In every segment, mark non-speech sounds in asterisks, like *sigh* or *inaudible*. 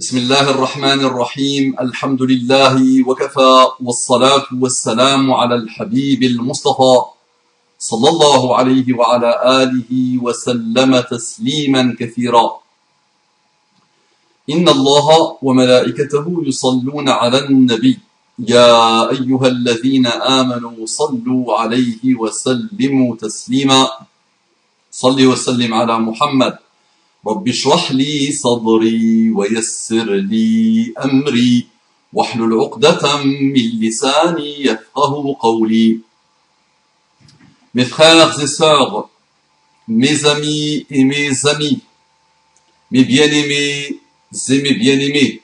بسم الله الرحمن الرحيم الحمد لله وكفى والصلاة والسلام على الحبيب المصطفى صلى الله عليه وعلى آله وسلم تسليما كثيرا إن الله وملائكته يصلون على النبي يا أيها الذين آمنوا صلوا عليه وسلموا تسليما صل وسلم على محمد رب اشرح لي صدري ويسر لي أمري واحلل عقدة من لساني يفقه قولي Mes frères et sœurs, mes amis et mes amis, mes bien-aimés et mes bien-aimés,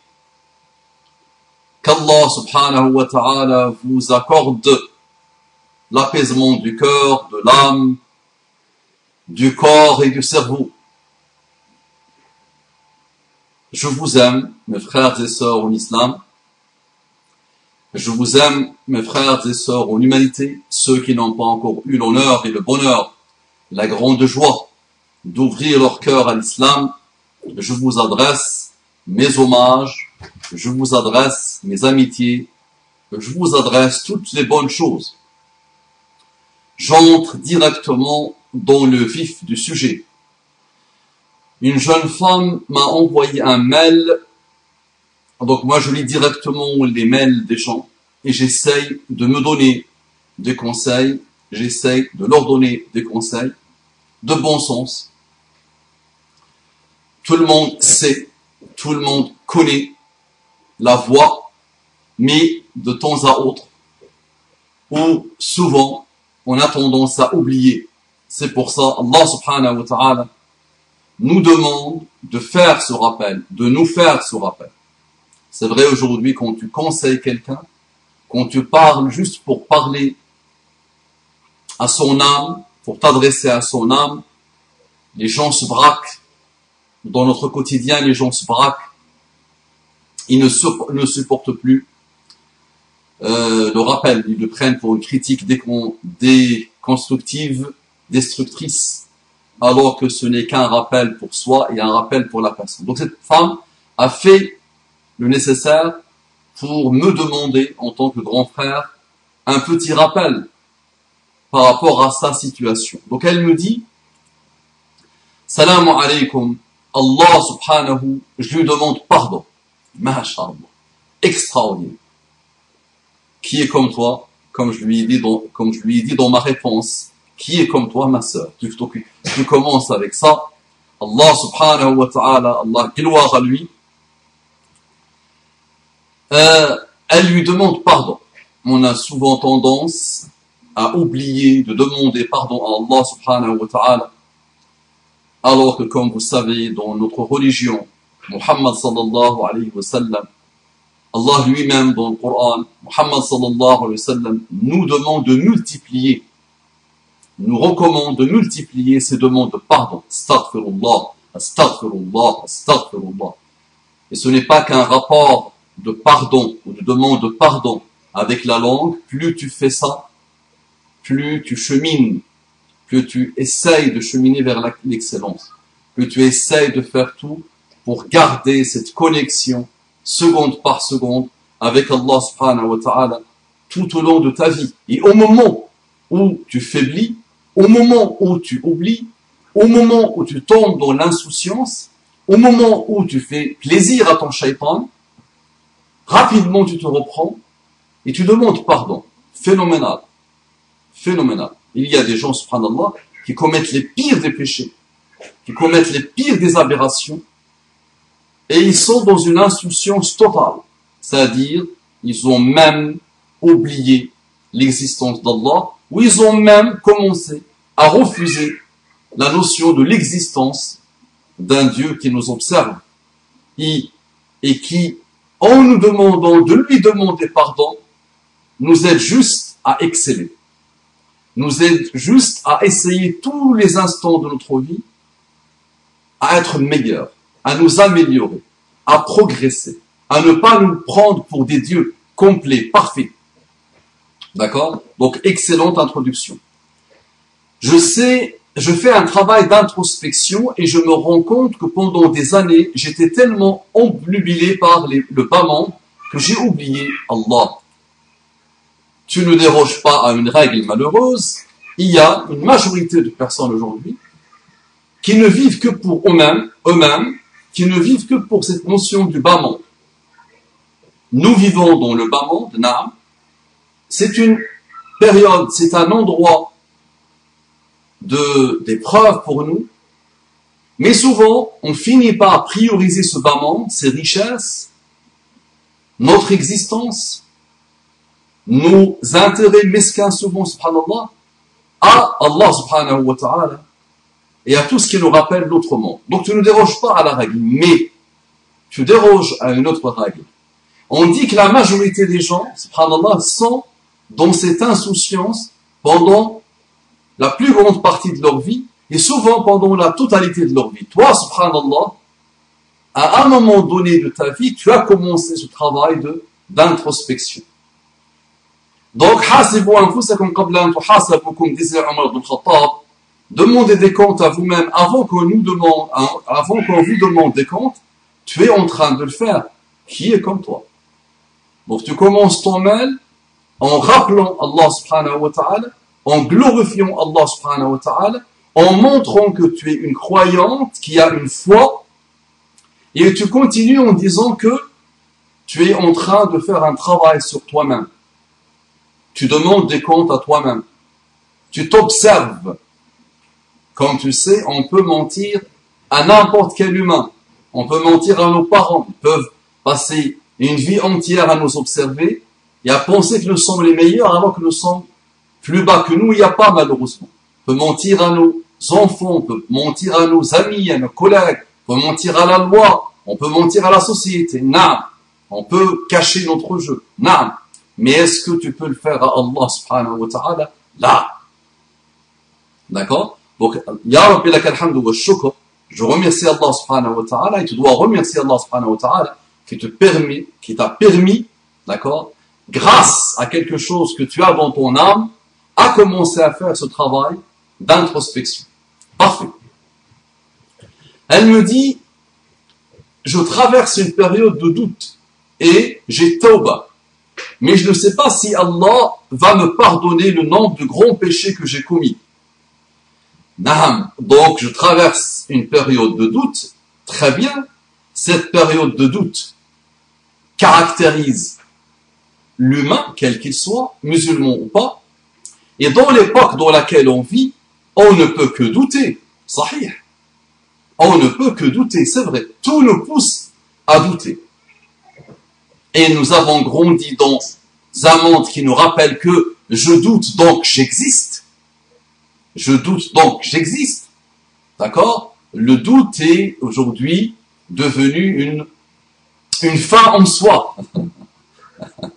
qu'Allah subhanahu wa ta'ala vous accorde l'apaisement du cœur, de l'âme, du corps et du cerveau. Je vous aime, mes frères et sœurs en islam. Je vous aime, mes frères et sœurs en humanité, ceux qui n'ont pas encore eu l'honneur et le bonheur, la grande joie d'ouvrir leur cœur à l'islam. Je vous adresse mes hommages, je vous adresse mes amitiés, je vous adresse toutes les bonnes choses. J'entre directement dans le vif du sujet. Une jeune femme m'a envoyé un mail, donc moi je lis directement les mails des gens et j'essaye de me donner des conseils, j'essaye de leur donner des conseils de bon sens. Tout le monde sait, tout le monde connaît la voix, mais de temps à autre, ou souvent, on a tendance à oublier. C'est pour ça, Allah subhanahu wa ta'ala nous demande de faire ce rappel, de nous faire ce rappel. C'est vrai aujourd'hui quand tu conseilles quelqu'un, quand tu parles juste pour parler à son âme, pour t'adresser à son âme, les gens se braquent. Dans notre quotidien, les gens se braquent. Ils ne, supportent plus euh, le rappel. Ils le prennent pour une critique déconstructive, destructrice, alors que ce n'est qu'un rappel pour soi et un rappel pour la personne. Donc cette femme a fait le nécessaire pour me demander, en tant que grand frère, un petit rappel par rapport à sa situation. Donc elle me dit, Salam alaykum, Allah subhanahu, je lui demande pardon. Masha'Allah. Extraordinaire. Qui est comme toi, comme je lui ai dit dans, comme je lui ai dit dans ma réponse, qui est comme toi, ma sœur? Tu, tu, tu commences avec ça. Allah subhanahu wa ta'ala, Allah, gloire à lui. Euh, elle lui demande pardon. On a souvent tendance à oublier de demander pardon à Allah subhanahu wa ta'ala. Alors que comme vous savez, dans notre religion, Muhammad sallallahu alayhi wa sallam, Allah lui-même dans le Coran, Muhammad sallallahu alayhi wa sallam, nous demande de multiplier, nous recommande de multiplier ces demandes de pardon. Astaghfirullah, astaghfirullah, astaghfirullah. Et ce n'est pas qu'un rapport de pardon ou de demande de pardon avec la langue, plus tu fais ça, plus tu chemines, plus tu essayes de cheminer vers l'excellence, plus tu essayes de faire tout pour garder cette connexion seconde par seconde avec Allah subhanahu wa ta'ala tout au long de ta vie. Et au moment où tu faiblis, au moment où tu oublies, au moment où tu tombes dans l'insouciance, au moment où tu fais plaisir à ton shaitan, rapidement tu te reprends et tu demandes pardon. Phénoménal. Phénoménal. Il y a des gens, subhanallah, qui commettent les pires des péchés, qui commettent les pires des aberrations, et ils sont dans une insouciance totale. C'est-à-dire, ils ont même oublié l'existence d'Allah, ou ils ont même commencé à refuser la notion de l'existence d'un Dieu qui nous observe et, et qui, en nous demandant de lui demander pardon, nous aide juste à exceller, nous aide juste à essayer tous les instants de notre vie à être meilleurs, à nous améliorer, à progresser, à ne pas nous prendre pour des dieux complets, parfaits. D'accord? Donc, excellente introduction. Je sais je fais un travail d'introspection et je me rends compte que pendant des années, j'étais tellement omnubilé par le bas que j'ai oublié Allah. Tu ne déroges pas à une règle malheureuse. Il y a une majorité de personnes aujourd'hui qui ne vivent que pour eux-mêmes, eux-mêmes, qui ne vivent que pour cette notion du bas Nous vivons dans le bas monde, Naam. C'est une période, c'est un endroit de, d'épreuves pour nous, mais souvent, on finit par prioriser ce bas monde, ses richesses, notre existence, nos intérêts mesquins souvent, subhanallah, à Allah subhanahu wa ta'ala, et à tout ce qui nous rappelle l'autre monde. Donc tu ne déroges pas à la règle, mais tu déroges à une autre règle. On dit que la majorité des gens, subhanallah, sont dans cette insouciance pendant la plus grande partie de leur vie, et souvent pendant la totalité de leur vie. Toi, subhanallah, à un moment donné de ta vie, tu as commencé ce travail de d'introspection. Donc, demandez des comptes à vous-même avant qu'on nous demande, hein, avant qu'on vous demande des comptes, tu es en train de le faire. Qui est comme toi? Donc, tu commences ton mail en rappelant Allah subhanahu wa ta'ala en glorifiant Allah subhanahu wa ta'ala, en montrant que tu es une croyante qui a une foi, et tu continues en disant que tu es en train de faire un travail sur toi-même. Tu demandes des comptes à toi-même. Tu t'observes. Comme tu sais, on peut mentir à n'importe quel humain. On peut mentir à nos parents. Ils peuvent passer une vie entière à nous observer et à penser que nous sommes les meilleurs alors que nous sommes plus bas que nous, il n'y a pas malheureusement. On peut mentir à nos enfants, on peut mentir à nos amis, à nos collègues, on peut mentir à la loi, on peut mentir à la société. Non. On peut cacher notre jeu. Non. Mais est-ce que tu peux le faire à Allah subhanahu wa ta'ala? Là. D'accord? Donc, Ya Rabbi wa shukr. Je remercie Allah subhanahu wa ta'ala et tu dois remercier Allah subhanahu wa ta'ala qui te permet, qui t'a permis, d'accord, grâce à quelque chose que tu as dans ton âme, a commencé à faire ce travail d'introspection. Parfait. Elle me dit, je traverse une période de doute et j'ai tauba. Mais je ne sais pas si Allah va me pardonner le nombre de grands péchés que j'ai commis. Naham. Donc, je traverse une période de doute. Très bien. Cette période de doute caractérise l'humain, quel qu'il soit, musulman ou pas, et dans l'époque dans laquelle on vit, on ne peut que douter. Sahih. On ne peut que douter, c'est vrai. Tout nous pousse à douter. Et nous avons grandi dans un monde qui nous rappelle que je doute donc j'existe. Je doute donc j'existe. D'accord? Le doute est aujourd'hui devenu une, une fin en soi. *laughs*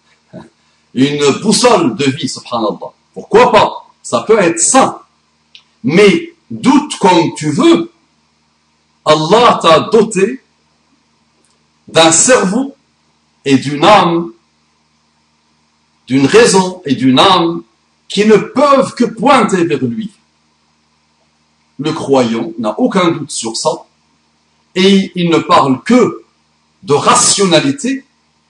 une boussole de vie, subhanallah. Pourquoi pas? Ça peut être sain. Mais doute comme tu veux, Allah t'a doté d'un cerveau et d'une âme, d'une raison et d'une âme qui ne peuvent que pointer vers lui. Le croyant n'a aucun doute sur ça et il ne parle que de rationalité,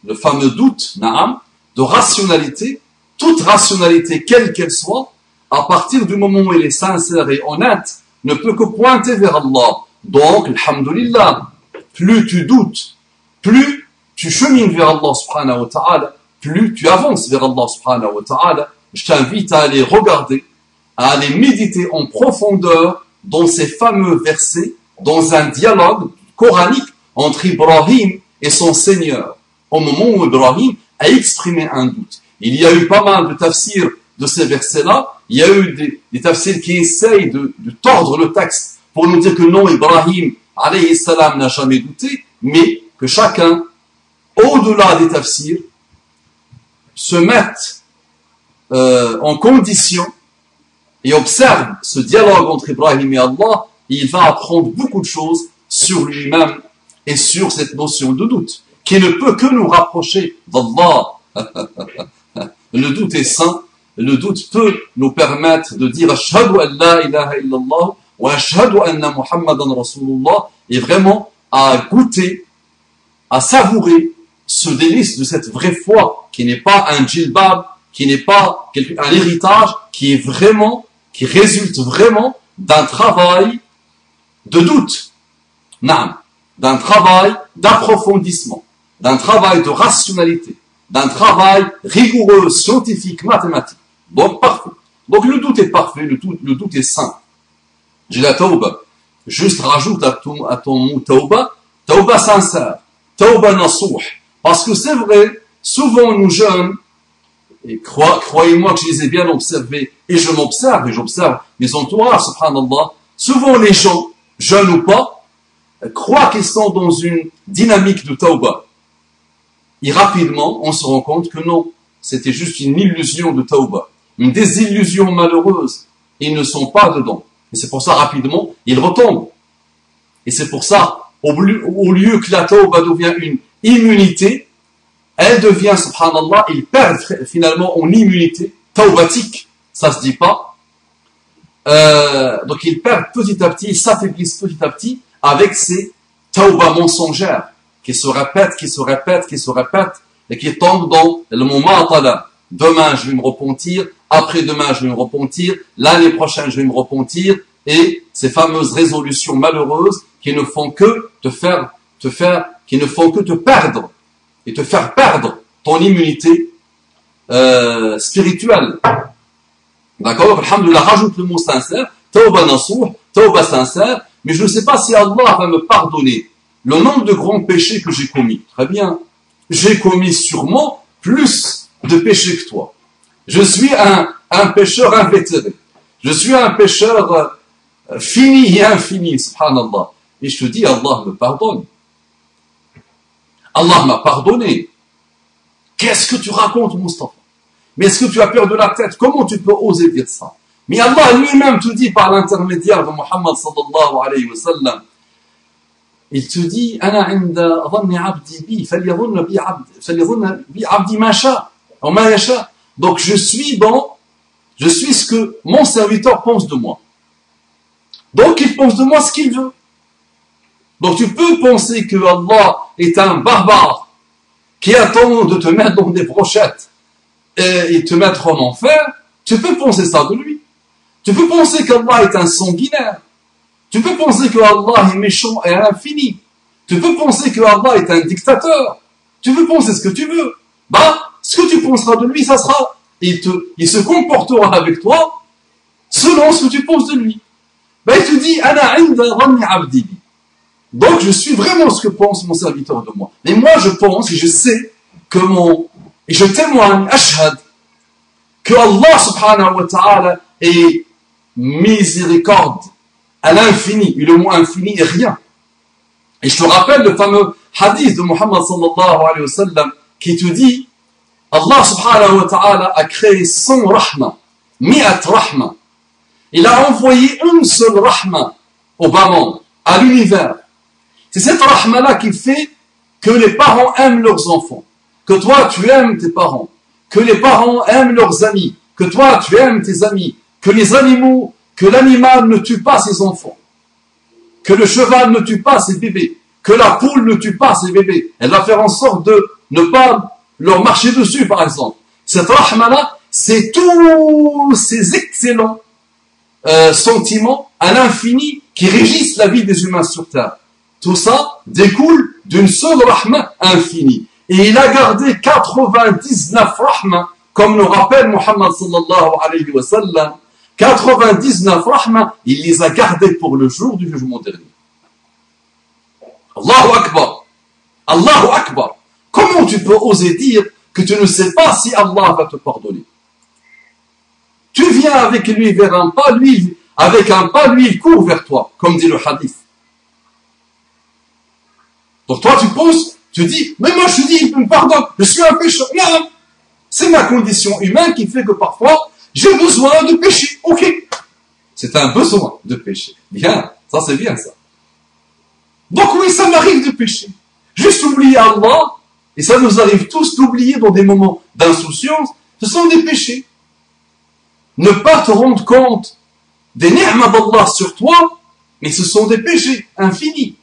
le fameux doute, naam, de rationalité toute rationalité, quelle qu'elle soit, à partir du moment où elle est sincère et honnête, ne peut que pointer vers Allah. Donc, alhamdulillah, plus tu doutes, plus tu chemines vers Allah subhanahu wa ta'ala, plus tu avances vers Allah subhanahu wa ta'ala. Je t'invite à aller regarder, à aller méditer en profondeur dans ces fameux versets, dans un dialogue coranique entre Ibrahim et son Seigneur, au moment où Ibrahim a exprimé un doute. Il y a eu pas mal de tafsirs de ces versets-là. Il y a eu des, tafsirs qui essayent de, de, tordre le texte pour nous dire que non, Ibrahim, alayhi salam, n'a jamais douté, mais que chacun, au-delà des tafsirs, se mette euh, en condition et observe ce dialogue entre Ibrahim et Allah, il va apprendre beaucoup de choses sur lui-même et sur cette notion de doute, qui ne peut que nous rapprocher d'Allah. *laughs* Le doute est sain. Le doute peut nous permettre de dire Ashhadu an la ilaha illallah wa ashhadu anna Muhammadan Rasulullah et vraiment à goûter, à savourer ce délice de cette vraie foi qui n'est pas un djilbab, qui n'est pas un héritage, qui est vraiment, qui résulte vraiment d'un travail de doute, d'un travail d'approfondissement, d'un travail de rationalité, d'un travail rigoureux, scientifique, mathématique. Donc parfait. Donc le doute est parfait, le doute, le doute est sain. J'ai la tauba. Juste rajoute à ton, à ton mot tauba, tauba sincère, tauba nasouh. Parce que c'est vrai, souvent nous jeunes, et croyez-moi que je les ai bien observés, et je m'observe, et j'observe mes entourages, subhanallah, souvent les gens, jeunes ou pas, croient qu'ils sont dans une dynamique de tauba. Et rapidement, on se rend compte que non, c'était juste une illusion de tauba, une désillusion malheureuse. Ils ne sont pas dedans. Et c'est pour ça, rapidement, ils retombent. Et c'est pour ça, au lieu, que la tauba devienne une immunité, elle devient, subhanallah, ils perdent finalement en immunité, taubatique, ça se dit pas. Euh, donc ils perdent petit à petit, ils s'affaiblissent petit à petit avec ces tauba mensongères qui se répètent, qui se répètent, qui se répètent et qui tombent dans le moment Demain, je vais me repentir. Après-demain, je vais me repentir. L'année prochaine, je vais me repentir. Et ces fameuses résolutions malheureuses qui ne font que te faire, te faire, qui ne font que te perdre et te faire perdre ton immunité euh, spirituelle. D'accord? Alhamdulillah, rajoute le mot sincère. Tawba nasouh, tawba sincère. Mais je ne sais pas si Allah va me pardonner le nombre de grands péchés que j'ai commis. Très bien. J'ai commis sûrement plus de péchés que toi. Je suis un, un pécheur invétéré. Je suis un pécheur euh, fini et infini, subhanallah. Et je te dis, Allah me pardonne. Allah m'a pardonné. Qu'est-ce que tu racontes, Mustafa Mais est-ce que tu as peur la tête? Comment tu peux oser dire ça? Mais Allah lui-même te dit par l'intermédiaire de Muhammad sallallahu alayhi wa sallam, il te dit, Donc je suis bon, je suis ce que mon serviteur pense de moi. Donc il pense de moi ce qu'il veut. Donc tu peux penser que Allah est un barbare qui attend de te mettre dans des brochettes et, et te mettre en enfer. Tu peux penser ça de lui. Tu peux penser qu'Allah est un sanguinaire tu peux penser que Allah est méchant et infini. Tu peux penser que Allah est un dictateur. Tu peux penser ce que tu veux. Bah, ce que tu penseras de lui, ça sera, il te, il se comportera avec toi selon ce que tu penses de lui. Bah, il te dit, ana. Donc, je suis vraiment ce que pense mon serviteur de moi. Mais moi, je pense et je sais que mon, et je témoigne, ashhad, que Allah subhanahu wa ta'ala est miséricorde à l'infini, et le mot infini est rien. Et je te rappelle le fameux hadith de Muhammad sallallahu alayhi wa sallam qui te dit Allah subhanahu wa ta'ala a créé son rahma, mi'at rahma. Il a envoyé une seule rahma au bas monde, à l'univers. C'est cette rahma-là qui fait que les parents aiment leurs enfants, que toi tu aimes tes parents, que les parents aiment leurs amis, que toi tu aimes tes amis, que les animaux que l'animal ne tue pas ses enfants, que le cheval ne tue pas ses bébés, que la poule ne tue pas ses bébés. Elle va faire en sorte de ne pas leur marcher dessus, par exemple. Cette rahma-là, c'est tous ces excellents euh, sentiments à l'infini qui régissent la vie des humains sur Terre. Tout ça découle d'une seule rahma infinie. Et il a gardé 99 rahma, comme nous rappelle Muhammad sallallahu alayhi wa sallam, 99 rahma, il les a gardés pour le jour du jugement dernier. Allahu Akbar. Allahu Akbar. Comment tu peux oser dire que tu ne sais pas si Allah va te pardonner? Tu viens avec lui vers un pas, lui, avec un pas, lui, il court vers toi, comme dit le hadith. Donc toi, tu penses, tu dis, mais moi je dis, il me pardonne, je suis un pécheur. C'est ma condition humaine qui fait que parfois, j'ai besoin de pécher. Ok. C'est un besoin de pécher. Bien. Ça, c'est bien, ça. Donc oui, ça m'arrive de pécher. Juste oublier Allah, et ça nous arrive tous d'oublier dans des moments d'insouciance, ce sont des péchés. Ne pas te rendre compte des ni'mas d'Allah sur toi, mais ce sont des péchés infinis.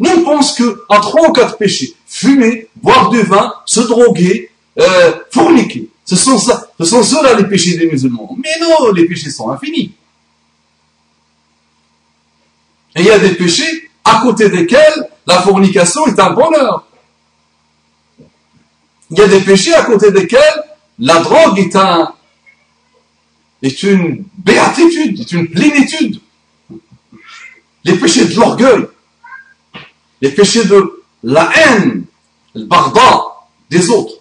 Nous, pense que à trois ou quatre péchés, fumer, boire du vin, se droguer, euh, forniquer, ce sont ceux-là les péchés des musulmans. Mais non, les péchés sont infinis. Et il y a des péchés à côté desquels la fornication est un bonheur. Il y a des péchés à côté desquels la drogue est une béatitude, est une plénitude. Les péchés de l'orgueil, les péchés de la haine, le barda des autres,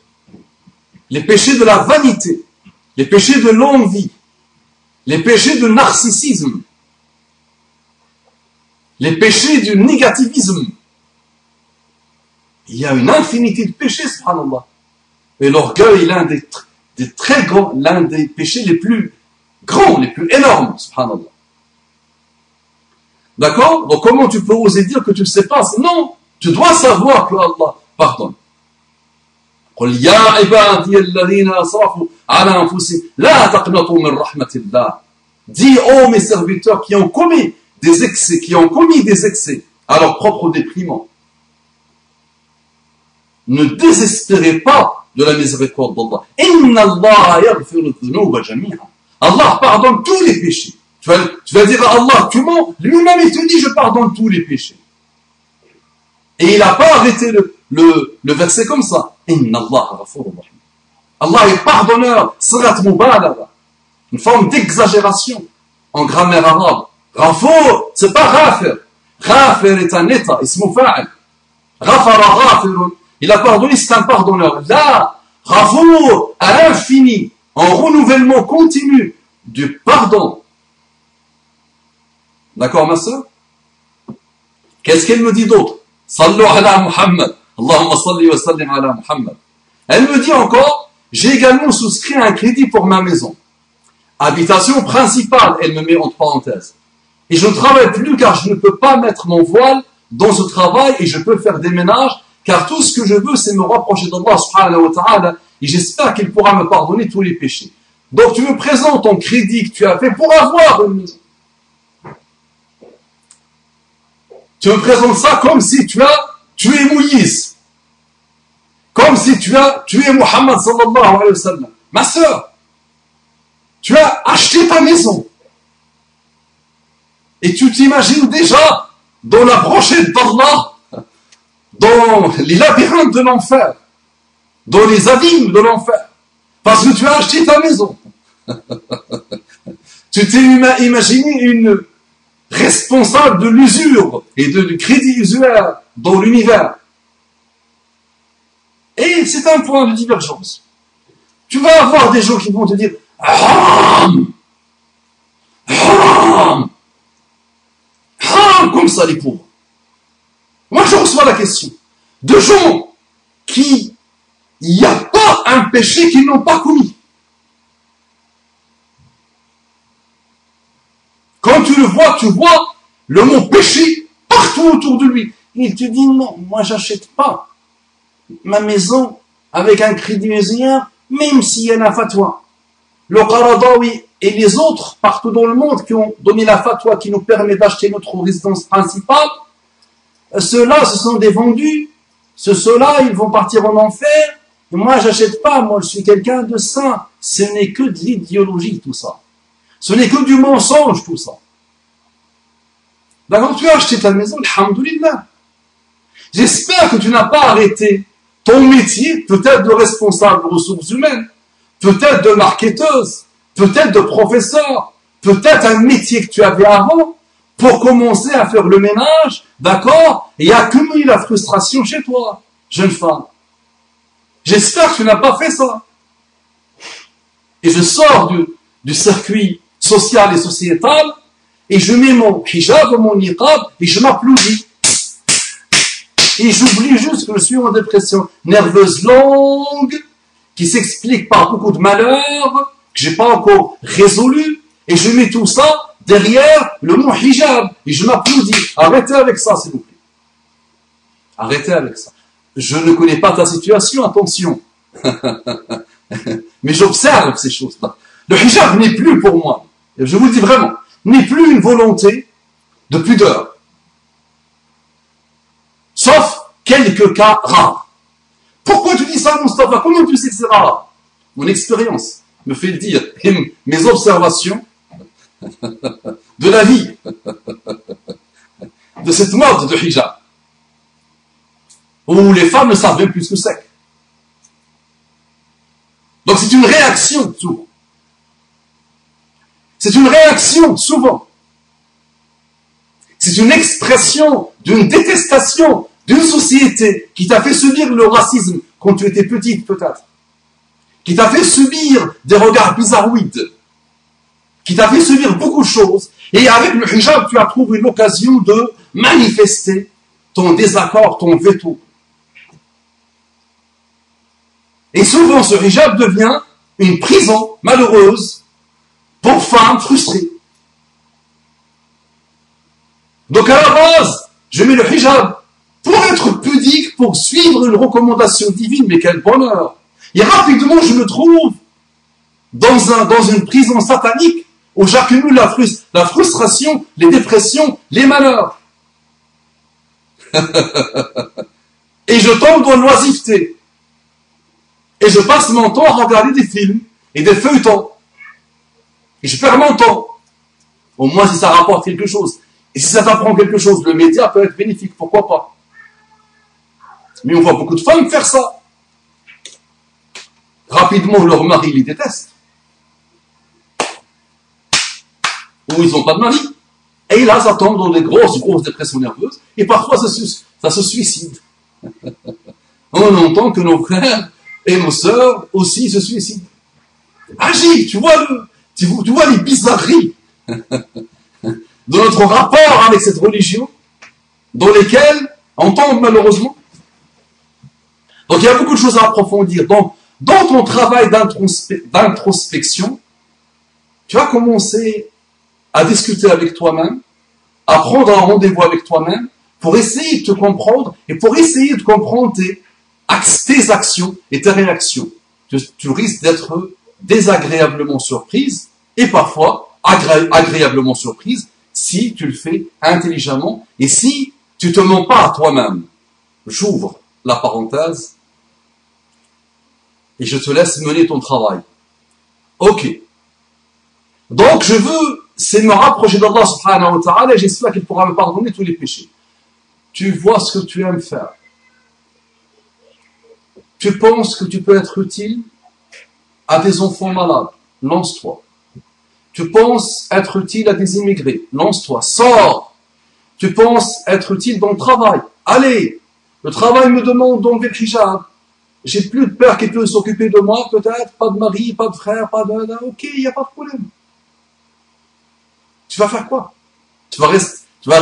les péchés de la vanité, les péchés de l'envie, les péchés de narcissisme, les péchés du négativisme. Il y a une infinité de péchés, subhanallah. Et l'orgueil est l'un des, très grands, l'un des péchés les plus grands, les plus énormes, subhanallah. D'accord? Donc comment tu peux oser dire que tu ne sais pas? Non, tu dois savoir que Allah pardonne. قل يا عبادي الذين اسرفوا على انفسهم لا تقنطوا من رحمه الله Dis, oh mes serviteurs qui ont commis des excès, qui ont commis des excès à leur propre déprimant, ne désespérez pas de la miséricorde d'Allah. Inna Allah yaghfiru dhunuba jami'a. Allah pardonne tous les péchés. Tu vas, tu vas dire à Allah, comment Lui-même il te dit, je pardonne tous les péchés. Et il n'a pas arrêté le, le, le verset comme ça. Allah Allah est pardonneur, surat mubalagha. Une forme d'exagération en grammaire arabe. Ghafour, c'est pas ghafir. Ghafir est un état, ismu fa'al. Ghafirun. Il a pardonné, c'est un pardonneur. Là, Ghafour, à l'infini, en renouvellement continu du pardon. D'accord, ma soeur Qu'est-ce qu'elle me dit d'autre? Sallu ala Muhammad. Allahumma salli wa sallim ala Muhammad. Elle me dit encore, j'ai également souscrit un crédit pour ma maison. Habitation principale, elle me met entre parenthèses. Et je ne travaille plus car je ne peux pas mettre mon voile dans ce travail et je peux faire des ménages car tout ce que je veux c'est me rapprocher d'Allah subhanahu wa ta'ala et j'espère qu'il pourra me pardonner tous les péchés. Donc tu me présentes ton crédit que tu as fait pour avoir une maison. Tu me présentes ça comme si tu as tué Moïse. Comme si tu as tué Muhammad sallallahu alayhi wa sallam. Ma soeur, tu as acheté ta maison. Et tu t'imagines déjà dans la brochette d'Allah, dans les labyrinthes de l'enfer, dans les abîmes de l'enfer, parce que tu as acheté ta maison. *laughs* tu t'es imaginé une responsable de l'usure et de, du crédit usuaire dans l'univers. Et c'est un point de divergence. Tu vas avoir des gens qui vont te dire Haram comme ça les pauvres. Moi je reçois la question de gens qui il n'y a pas un péché qu'ils n'ont pas commis. Quand tu le vois, tu vois le mot péché partout autour de lui. Il te dit non, moi j'achète pas ma maison avec un crédit musulman, même s'il y a fatwa. Le Qaradawi et les autres partout dans le monde qui ont donné la fatwa qui nous permet d'acheter notre résidence principale, ceux-là, ce sont des vendus. Ceux-là, ils vont partir en enfer. Moi, j'achète pas. Moi, je suis quelqu'un de saint. Ce n'est que de l'idéologie, tout ça. Ce n'est que du mensonge, tout ça. D'accord, tu as acheté ta maison, alhamdoulilah. J'espère que tu n'as pas arrêté ton métier, peut-être de responsable de ressources humaines, peut-être de marketeuse, peut-être de professeur, peut-être un métier que tu avais avant, pour commencer à faire le ménage, d'accord, et accumuler la frustration chez toi, jeune femme. J'espère que tu n'as pas fait ça. Et je sors du, du circuit social et sociétal, et je mets mon hijab, mon niqab, et je m'applaudis. Et j'oublie juste que je suis en dépression nerveuse longue, qui s'explique par beaucoup de malheurs, que j'ai pas encore résolu, et je mets tout ça derrière le mot hijab, et je m'applaudis. Arrêtez avec ça, s'il vous plaît. Arrêtez avec ça. Je ne connais pas ta situation, attention. *laughs* Mais j'observe ces choses-là. Le hijab n'est plus pour moi. Je vous le dis vraiment. n'est plus une volonté de pudeur. Quelques cas rares. Pourquoi tu dis ça, Mustafa Comment tu sais que c'est rare? Mon expérience me fait dire, et mes observations *laughs* de la vie, de cette mode de hijab, où les femmes ne savent même plus ce que c'est. Donc c'est une réaction souvent. C'est une réaction souvent. C'est une expression d'une détestation d'une société qui t'a fait subir le racisme quand tu étais petite peut-être, qui t'a fait subir des regards bizarroïdes, qui t'a fait subir beaucoup de choses, et avec le hijab, tu as trouvé l'occasion de manifester ton désaccord, ton veto. Et souvent, ce hijab devient une prison malheureuse pour femmes frustrées. Donc à la base, je mets le hijab pour être pudique, pour suivre une recommandation divine, mais quel bonheur Et rapidement, je me trouve dans, un, dans une prison satanique où j'accumule la, la frustration, les dépressions, les malheurs. *laughs* et je tombe dans l'oisiveté. Et je passe mon temps à regarder des films et des feuilletons. Et je perds mon temps. Au moins si ça rapporte quelque chose. Et si ça t'apprend quelque chose, le média peut être bénéfique, pourquoi pas Mais on voit beaucoup de femmes faire ça. Rapidement, leur mari les déteste. Ou ils n'ont pas de mari. Et là, ça tombe dans des grosses, grosses dépressions nerveuses. Et parfois, ça se, suicide. *laughs* on entend que nos frères et nos sœurs aussi se suicident. Agis, tu vois, le, tu, tu vois les bizarreries *laughs* de notre rapport avec cette religion, dans lesquelles on tombe malheureusement. Donc il y a beaucoup de choses à approfondir. Donc, dans ton travail d'introspection, tu vas commencer à discuter avec toi-même, à prendre un rendez-vous avec toi-même pour essayer de te comprendre et pour essayer de comprendre tes, actions et tes réactions. Tu, tu risques d'être désagréablement surprise et parfois agréablement surprise si tu le fais intelligemment et si tu te mens pas à toi-même. J'ouvre la parenthèse et je te laisse mener ton travail. Ok. Donc je veux, c'est me rapprocher d'Allah subhanahu wa ta'ala et j'espère qu'il pourra me pardonner tous les péchés. Tu vois ce que tu aimes faire. Tu penses que tu peux être utile à des enfants malades. Lance-toi. Tu penses être utile à des immigrés. Lance-toi. Sors. Tu penses être utile dans le travail. Allez. Le travail me demande donc le hijab. J'ai plus de père qui peut s'occuper de moi, peut-être. Pas de mari, pas de frère, pas de... Ok, il n'y a pas de problème. Tu vas faire quoi? Tu vas, rester, tu vas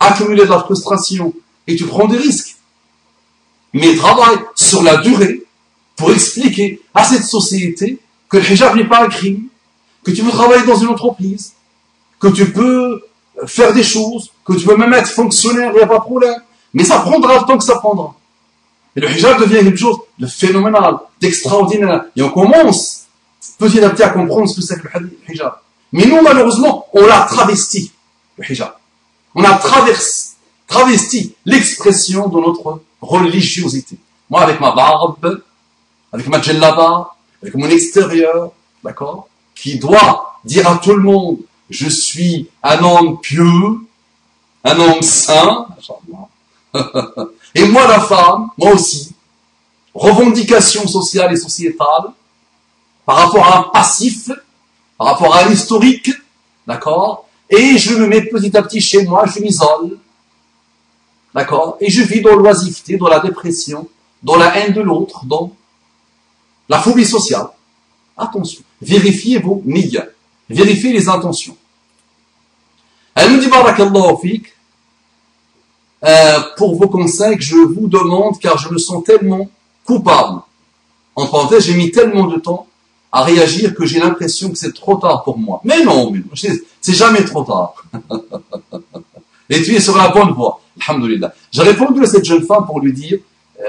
accumuler de la frustration et tu prends des risques. Mais travaille sur la durée pour expliquer à cette société que le hijab n'est pas un crime, que tu veux travailler dans une entreprise, que tu peux faire des choses, que tu peux même être fonctionnaire, il n'y a pas de problème. Mais ça prendra le temps que ça prendra. Et le hijab devient quelque chose de phénoménal, d'extraordinaire. Et on commence petit à petit à comprendre ce que c'est que le hijab. Mais nous, malheureusement, on l'a travesti, le hijab. On a traversé, travesti l'expression de notre religiosité. Moi, avec ma barbe, avec ma djellaba, avec mon extérieur, d'accord qui doit dire à tout le monde, je suis un homme pieux, un homme saint, *laughs* et moi la femme, moi aussi, revendication sociale et sociétale, par rapport à un passif, par rapport à l'historique, d'accord? Et je me mets petit à petit chez moi, je m'isole, d'accord? Et je vis dans l'oisiveté, dans la dépression, dans la haine de l'autre, dans la phobie sociale. Attention, vérifiez vos niyya, vérifiez les intentions. Elle nous dit barakallahu euh, pour vos conseils que je vous demande car je me sens tellement coupable. En parenthèse, j'ai mis tellement de temps à réagir que j'ai l'impression que c'est trop tard pour moi. Mais non, c'est jamais trop tard. *laughs* Et tu es sur la bonne voie. Alhamdulillah. J'ai répondu à cette jeune femme pour lui dire,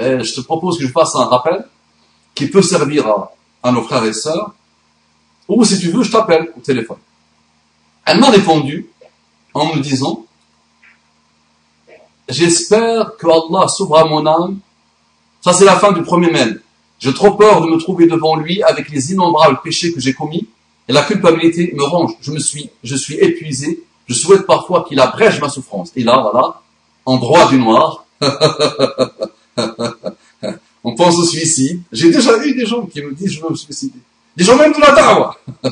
euh, je te propose que je fasse un rappel qui peut servir à nos frères et sœurs, ou si tu veux, je t'appelle au téléphone. Elle m'a répondu en me disant, j'espère que Allah sauvera mon âme. Ça, c'est la fin du premier mail. J'ai trop peur de me trouver devant lui avec les innombrables péchés que j'ai commis et la culpabilité me range. Je me suis, je suis épuisé. Je souhaite parfois qu'il abrège ma souffrance. Et là, voilà, en droit du noir, *laughs* on pense au suicide. J'ai déjà vu des gens qui me disent je veux me suicider. Des gens même de la dawa. *laughs*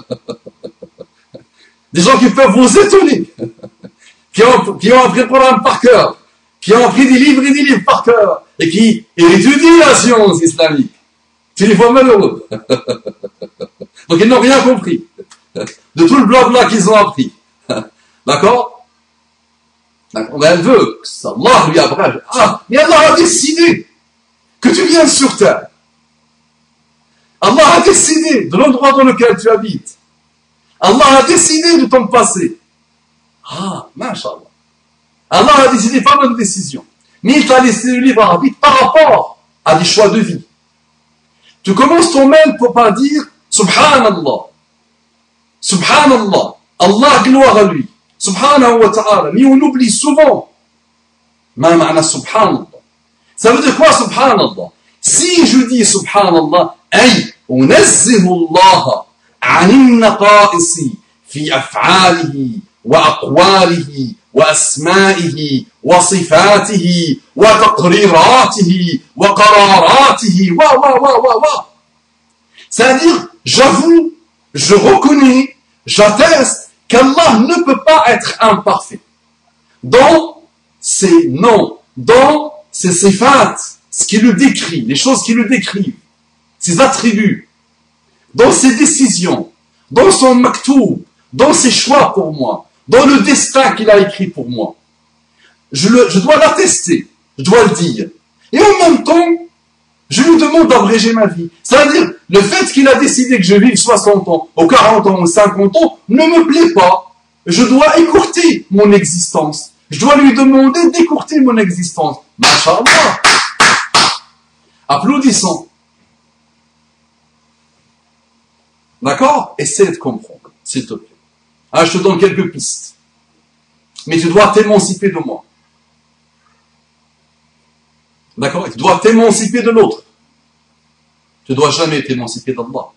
Des gens qui peuvent vous étonner. *laughs* Qui ont, qui ont appris le programme par cœur. Qui ont appris des livres et des livres par cœur. Et qui étudient la science islamique. Tu les vois malheureux. *laughs* Donc ils n'ont rien compris. De tout le blabla qu'ils ont appris. *laughs* D'accord? Mais elle veut que Allah lui abrège. Ah, mais Allah a décidé que tu viens sur terre. Allah a décidé de l'endroit dans lequel tu habites. Allah a décidé de ton passé. Ah, mashallah. Allah a décidé pas de décision. Mais il t'a laissé le libre arbitre par rapport à des choix de vie. Tu commences ton mail pour pas dire Subhanallah. Subhanallah. Allah, gloire à lui. Subhanahu wa ta'ala. Mais on oublie souvent. Ma ma'na subhanallah. Ça veut dire quoi subhanallah Si je dis subhanallah, أي أنزه الله عن النقائص في أفعاله وأقواله وأسمائه وصفاته وتقريراته وقراراته و و و و و C'est-à-dire, j'avoue, je reconnais, j'atteste qu'Allah ne peut pas être imparfait. Dans ses noms, dans ses sifat, ce qui le décrit, les choses qui le décrivent, ses attributs, dans ses décisions, dans son maktoub, dans ses choix pour moi, dans le destin qu'il a écrit pour moi. Je, dois l'attester, je dois le dire. Et en même temps, je lui demande d'abréger ma vie. C'est-à-dire, le fait qu'il a décidé que je vive 60 ans, ou 40 ans, ou 50 ans, ne me plaît pas. Je dois écourter mon existence. Je dois lui demander d'écourter mon existence. Masha'Allah. Applaudissons. D'accord? Essaie de comprendre, s'il te plaît. Ah, je te donne quelques pistes. Mais tu dois t'émanciper de moi. D'accord? Tu dois t'émanciper de l'autre. Tu ne dois jamais t'émanciper d'Allah.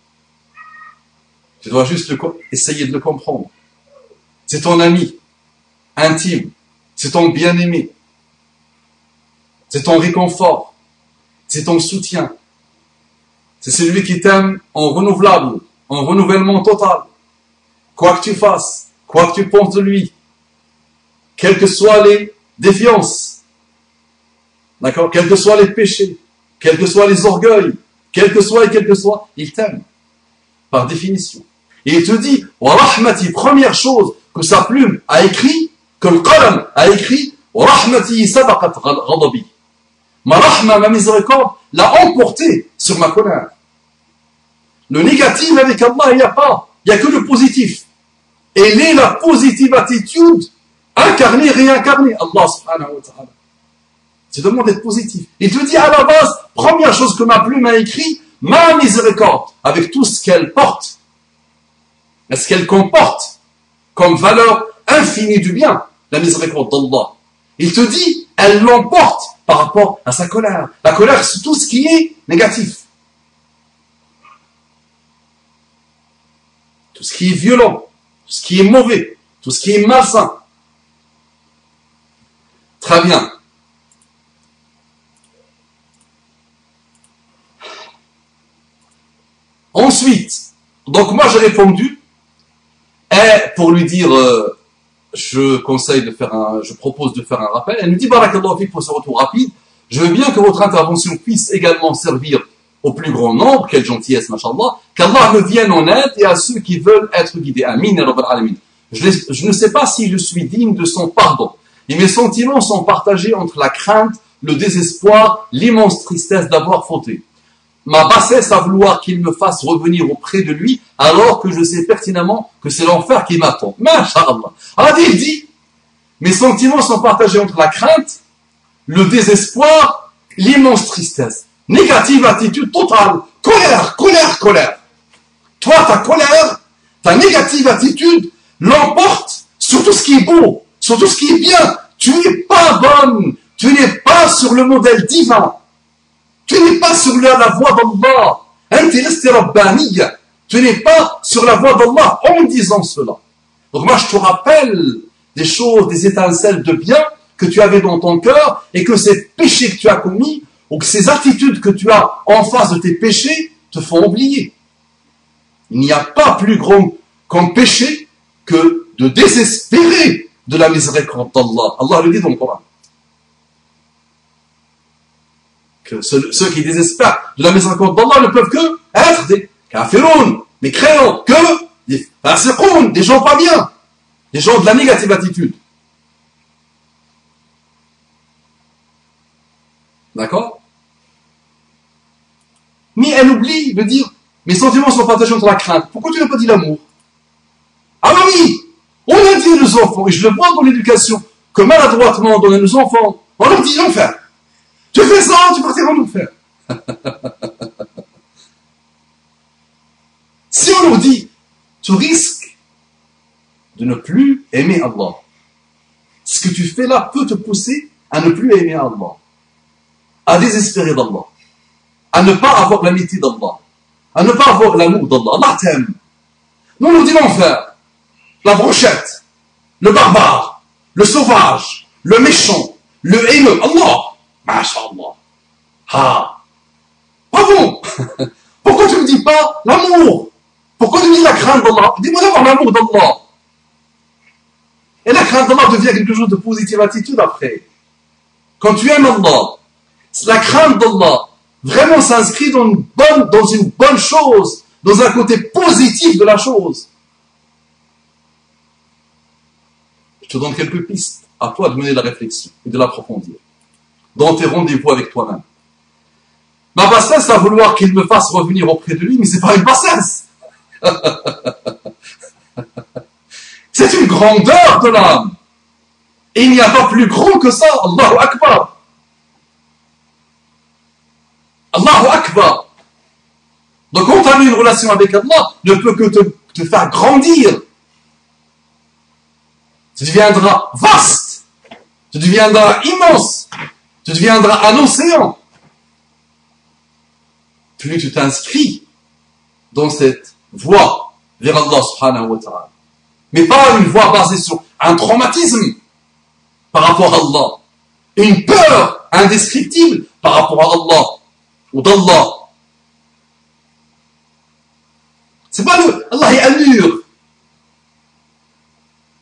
Tu dois juste essayer de le comprendre. C'est ton ami intime. C'est ton bien-aimé. C'est ton réconfort. C'est ton soutien. C'est celui qui t'aime en renouvelable un renouvellement total. Quoi que tu fasses, quoi que tu penses de lui, quelles que soient les défiances, d'accord, quels que soient les péchés, quels que soient les orgueils, quels que soient et quels que soient, il t'aime. Par définition. Et il te dit, wa rahmati, première chose que sa plume a écrit, que le qalam a écrit, wa rahmati sabaqat ghadabi. Ma rahma, ma miséricorde, l'a emporté sur ma colère. Le négatif avec Allah, il n'y a pas. Il n'y a que le positif. Et est la positive attitude incarnée, réincarnée. Allah subhanahu wa ta'ala. Tu demandes d'être positif. Il te dit à la base, première chose que ma plume a écrit, ma miséricorde, avec tout ce qu'elle porte, ce qu'elle comporte comme valeur infinie du bien, la miséricorde d'Allah. Il te dit, elle l'emporte par rapport à sa colère. La colère, c'est tout ce qui est négatif. Tout ce qui est violent, tout ce qui est mauvais, tout ce qui est malsain. Très bien. Ensuite, donc moi j'ai répondu, et pour lui dire, euh, je conseille de faire un, je propose de faire un rappel, elle nous dit, Barakallahu pour ce retour rapide, je veux bien que votre intervention puisse également servir au plus grand nombre, quelle gentillesse, machallah, qu'Allah me vienne en aide et à ceux qui veulent être guidés. Amin, je, je ne sais pas si je suis digne de son pardon. Et mes sentiments sont partagés entre la crainte, le désespoir, l'immense tristesse d'avoir fauté. Ma bassesse à vouloir qu'il me fasse revenir auprès de lui, alors que je sais pertinemment que c'est l'enfer qui m'attend. Masha'Allah. Ah, il dit, mes sentiments sont partagés entre la crainte, le désespoir, l'immense tristesse. Négative attitude totale. Colère, colère, colère. Toi, ta colère, ta négative attitude l'emporte sur tout ce qui est beau, sur tout ce qui est bien. Tu n'es pas bonne, tu n'es pas sur le modèle divin. Tu n'es pas sur la, voie d'Allah. Tu n'es pas sur la voie d'Allah en disant cela. Donc moi je te rappelle des choses, des étincelles de bien que tu avais dans ton cœur et que ces péchés que tu as commis que ces attitudes que tu as en face de tes péchés te font oublier. Il n'y a pas plus grand comme péché que de désespérer de la miséricorde d'Allah. Allah le dit dans le Coran. Que ceux, qui désespèrent de la miséricorde d'Allah ne peuvent que être des kafiroun, mais créants, que des fasiqoun, des gens pas bien, des gens de la négative attitude. D'accord? Mais elle oublie de dire mes sentiments sont partagés entre la crainte. Pourquoi tu n'as pas dit l'amour? Ah oui On a dit nos enfants, et je le vois dans l'éducation, que maladroitement donner à nos enfants, on leur dit l'enfer. Tu fais ça, tu partiras en enfer. *laughs* si on leur dit, tu risques de ne plus aimer Allah. Ce que tu fais là peut te pousser à ne plus aimer Allah, à désespérer d'Allah, à ne pas avoir l'amitié d'Allah, à ne pas avoir l'amour d'Allah. Allah t'aime. Nous, nous dit l'enfer, la brochette, le barbare, le sauvage, le méchant, le haineux. Allah, MashaAllah. Ah, bravo. *laughs* Pourquoi tu ne me dis pas l'amour? Pourquoi tu me dis la crainte d'Allah? Dis-moi d'abord l'amour d'Allah. Et la crainte d'Allah devient quelque chose de positive attitude après. Quand tu aimes Allah, la crainte d'Allah vraiment s'inscrit dans une bonne, chose, dans un côté positif de la chose. Je te donne quelques pistes. À toi de mener la réflexion et de l'approfondir. Dans tes rendez-vous avec toi-même. Ma bassesse à vouloir qu'il me fasse revenir auprès de lui, mais c'est pas une bassesse. *laughs* c'est une grandeur de l'âme. Il n'y a pas plus grand que ça. Allahu Akbar. Allahu Akbar. Donc entamer une relation avec Allah ne peut que te, faire grandir. Tu deviendras vaste. Tu deviendras immense. Tu deviendras un océan. Plus tu t'inscris dans cette voie vers Allah subhanahu wa ta'ala. Mais pas une voie basée sur un traumatisme par rapport à Allah. Une peur indescriptible par rapport à Allah ou d'Allah. C'est pas le Allah est un mur.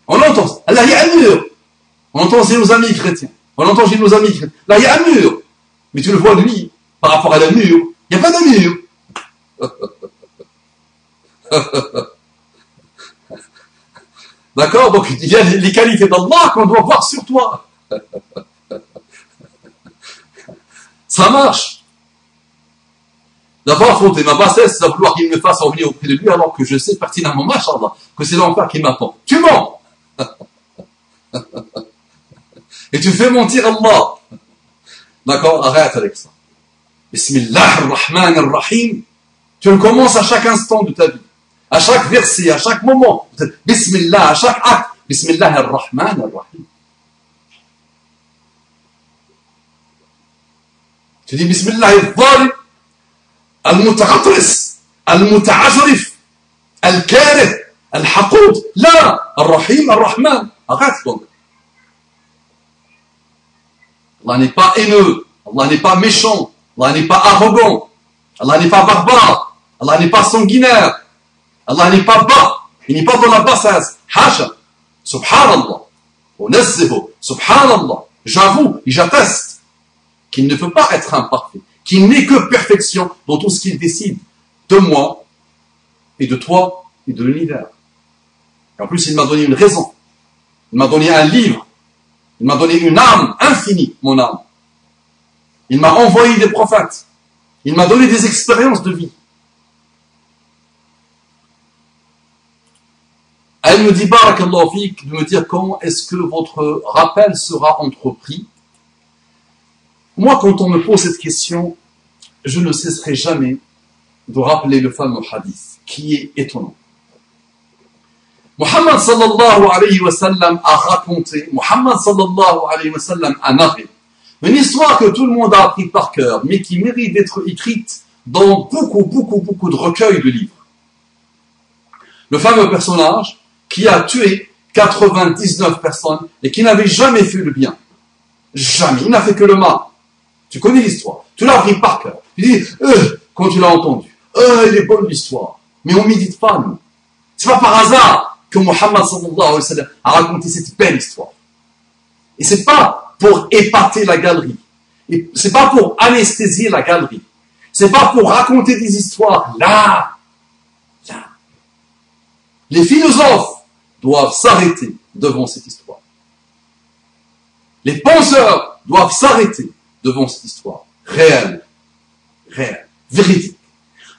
On entend, Allah est un mur. On entend chez nos amis chrétiens. On entend chez nos amis chrétiens. Là, il y a un mur. Mais tu le vois lui, par rapport à la mur, il n'y a pas de mur. *laughs* D'accord? Donc il y a les qualités d'Allah qu'on doit voir sur toi. *laughs* Ça marche. D'abord, faut ma bassesse à vouloir qu'il me fasse revenir auprès de lui alors que je sais pertinemment, machallah, que c'est l'enfer qui m'attend. Tu mens! *laughs* Et tu fais mentir Allah. D'accord? Arrête avec ça. Bismillah ar-Rahman ar-Rahim. Tu le commences à chaque instant de ta vie. À chaque verset, à chaque moment. Bismillah, à chaque acte. Bismillah ar-Rahman ar-Rahim. Tu dis Bismillah ar-Zalim. المتغطرس المتعجرف الكاره الحقود. لا الرحيم الرحمن. أغاث دونك الله نيبا إنو الله نيبا ميشون الله نيبا أغوغون الله نيبا بغبار الله نيبا سونغينير الله نيبا با نيبا دولا باساس حاجة سبحان الله أنزه سبحان الله جافو جاتست كي نو فو با إتخ امبارفي qui n'est que perfection dans tout ce qu'il décide de moi et de toi et de l'univers. Et en plus, il m'a donné une raison. Il m'a donné un livre. Il m'a donné une âme infinie, mon âme. Il m'a envoyé des prophètes. Il m'a donné des expériences de vie. Elle me dit, Barakallahu de me dire quand est-ce que votre rappel sera entrepris moi, quand on me pose cette question, je ne cesserai jamais de rappeler le fameux hadith, qui est étonnant. Muhammad sallallahu alayhi wa sallam a raconté, Muhammad sallallahu alayhi wa sallam a narré une histoire que tout le monde a appris par cœur, mais qui mérite d'être écrite dans beaucoup, beaucoup, beaucoup de recueils de livres. Le fameux personnage qui a tué 99 personnes et qui n'avait jamais fait le bien. Jamais. Il n'a fait que le mal. Tu connais l'histoire. Tu l'as appris par cœur. Tu dis, euh, quand tu l'as entendu, euh, il est bonne l'histoire. Mais on médite pas, nous. C'est pas par hasard que Muhammad sallallahu alayhi wa sallam a raconté cette belle histoire. Et c'est pas pour épater la galerie. C'est pas pour anesthésier la galerie. C'est pas pour raconter des histoires là, là. Les philosophes doivent s'arrêter devant cette histoire. Les penseurs doivent s'arrêter devant cette histoire. Réelle. Réelle. Véridique.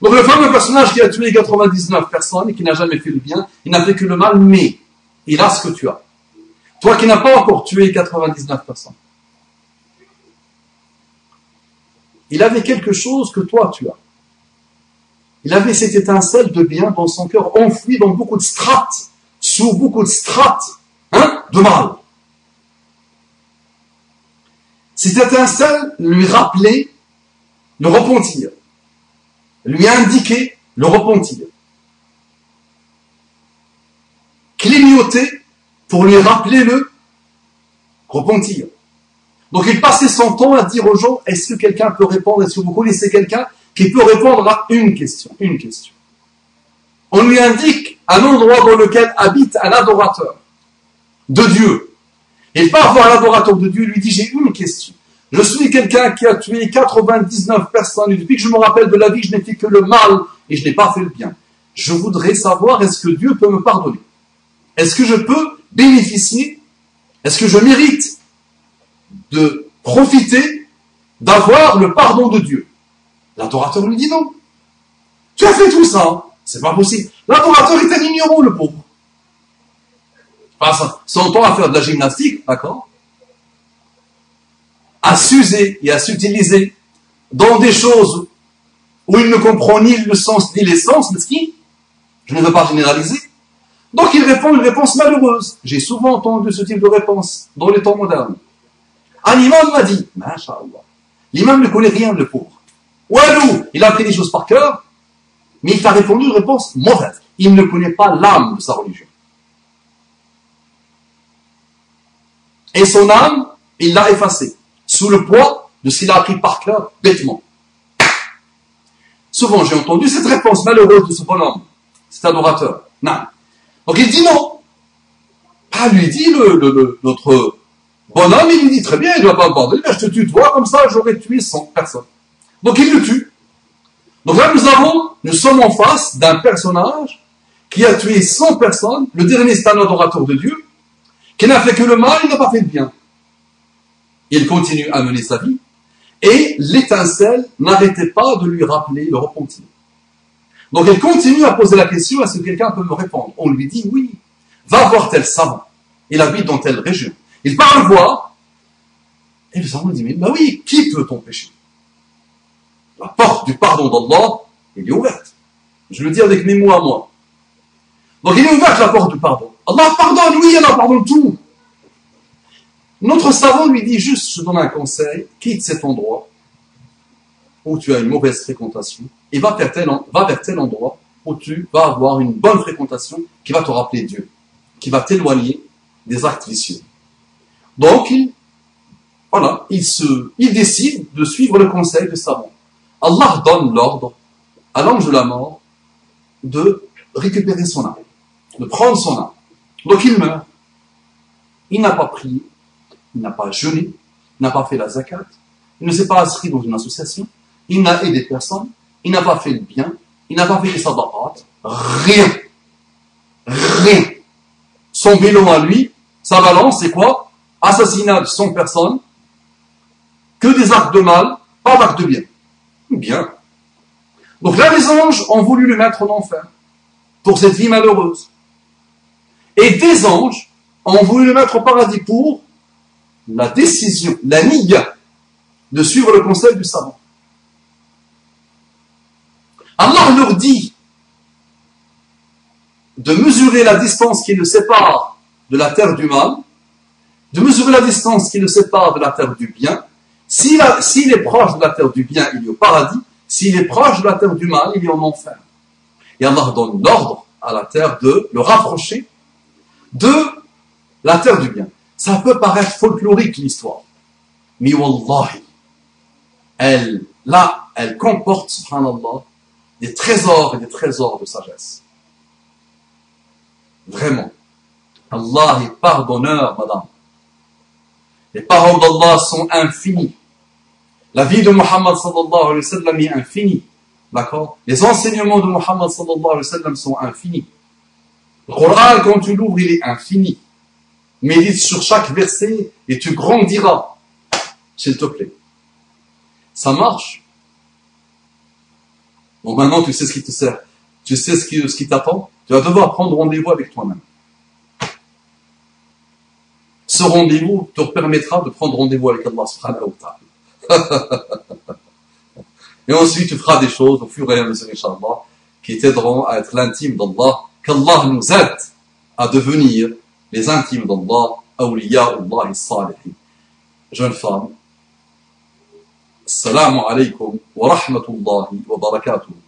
Donc le fameux personnage qui a tué 99 personnes et qui n'a jamais fait le bien, il n'a fait que le mal, mais il a ce que tu as. Toi qui n'as pas encore tué 99 personnes. Il avait quelque chose que toi tu as. Il avait cette étincelle de bien dans son cœur, enfoui dans beaucoup de strates, sous beaucoup de strates, hein, de mal. Cette étincelle lui rappelait le repentir, lui indiquait le repentir. Clignoter pour lui rappeler le repentir. Donc il passait son temps à dire aux gens, est-ce que quelqu'un peut répondre, est-ce que vous connaissez quelqu'un qui peut répondre à une question. On lui indique un endroit dans lequel habite un adorateur de Dieu. Il part voir l'adorateur de Dieu, lui dit, j'ai une question. Je suis quelqu'un qui a tué 99 personnes et depuis que je me rappelle de la vie, je n'ai fait que le mal et je n'ai pas fait le bien. Je voudrais savoir, est-ce que Dieu peut me pardonner? Est-ce que je peux bénéficier? Est-ce que je mérite de profiter d'avoir le pardon de Dieu? L'adorateur lui dit non. Tu as fait tout ça, c'est pas possible. L'adorateur est un ignorant, le pauvre. Passe son temps à faire de la gymnastique, d'accord À s'user et à s'utiliser dans des choses où il ne comprend ni le sens ni l'essence, qui, je ne veux pas généraliser, donc il répond une réponse malheureuse. J'ai souvent entendu ce type de réponse dans les temps modernes. Un imam m'a dit, l'imam ne connaît rien, le pauvre. Walou, il a appris des choses par cœur, mais il t'a répondu une réponse mauvaise. Il ne connaît pas l'âme de sa religion. Et son âme, il l'a effacée, sous le poids de ce qu'il a appris par cœur, bêtement. Souvent, j'ai entendu cette réponse malheureuse de ce bonhomme, cet adorateur. Non. Donc il dit non. Ah, lui dit le, notre bonhomme, il lui dit très bien, il ne doit pas aborder, je te tue toi, comme ça j'aurais tué 100 personnes. Donc il le tue. Donc là nous avons, nous sommes en face d'un personnage qui a tué 100 personnes, le dernier c'est un adorateur de Dieu, qui n'a fait que le mal, il n'a pas fait le bien. Il continue à mener sa vie, et l'étincelle n'arrêtait pas de lui rappeler le repentir. Donc elle continue à poser la question, est-ce que quelqu'un peut me répondre On lui dit oui, va voir tel savant, il habite dans telle région. Il part le voir, et le savant dit, mais oui, qui peut t'empêcher? La porte du pardon d'Allah, elle est ouverte. Je le dis avec mes mots à moi. Donc il est ouverte la porte du pardon. Allah pardonne, oui, Allah pardonne tout. Notre savant lui dit juste, je donne un conseil, quitte cet endroit où tu as une mauvaise fréquentation et va vers tel, endroit où tu vas avoir une bonne fréquentation qui va te rappeler Dieu, qui va t'éloigner des actes vicieux. Donc, il, voilà, il, se, il décide de suivre le conseil de savant. Allah donne l'ordre à l'ange de la mort de récupérer son âme, de prendre son âme. Donc il meurt. Il n'a pas prié, il n'a pas jeûné, il n'a pas fait la zakat, il ne s'est pas inscrit dans une association, il n'a aidé personne, il n'a pas fait le bien, il n'a pas fait les sadaqat, rien. Rien. Son bilan à lui, sa balance, c'est quoi? Assassinat de 100 personnes, que des actes de mal, pas d'actes de bien. Bien. Donc là, les anges ont voulu le mettre en enfer pour cette vie malheureuse. Et des anges ont voulu le mettre au paradis pour la décision, la niga, de suivre le conseil du savant. Allah leur dit de mesurer la distance qui le sépare de la terre du mal, de mesurer la distance qui le sépare de la terre du bien. S'il est proche de la terre du bien, il est au paradis. S'il est proche de la terre du mal, il est en enfer. Et Allah donne l'ordre à la terre de le rapprocher de la terre du bien. Ça peut paraître folklorique l'histoire. Mais wallahi, elle, là, elle comporte, subhanallah, des trésors et des trésors de sagesse. Vraiment. Allah est pardonneur, madame. Les paroles d'Allah sont infinies. La vie de Muhammad sallallahu alayhi wa est infinie. D'accord? Les enseignements de Muhammad sallallahu alayhi wa sont infinis. Le Coran, quand tu l'ouvres, il est infini. Médite sur chaque verset et tu grandiras. S'il te plaît. Ça marche? Bon, maintenant, tu sais ce qui te sert. Tu sais ce qui, ce qui t'attend? Tu vas devoir prendre rendez-vous avec toi-même. Ce rendez-vous te permettra de prendre rendez-vous avec Allah subhanahu wa ta'ala. *laughs* et ensuite, tu feras des choses au fur et à mesure, Inch'Allah, qui t'aideront à être l'intime d'Allah. Qu'Allah nous aide à devenir les intimes d'Allah, awliya Allah salihin. Jeune femme, Assalamu alaikum wa rahmatullahi wa barakatuh.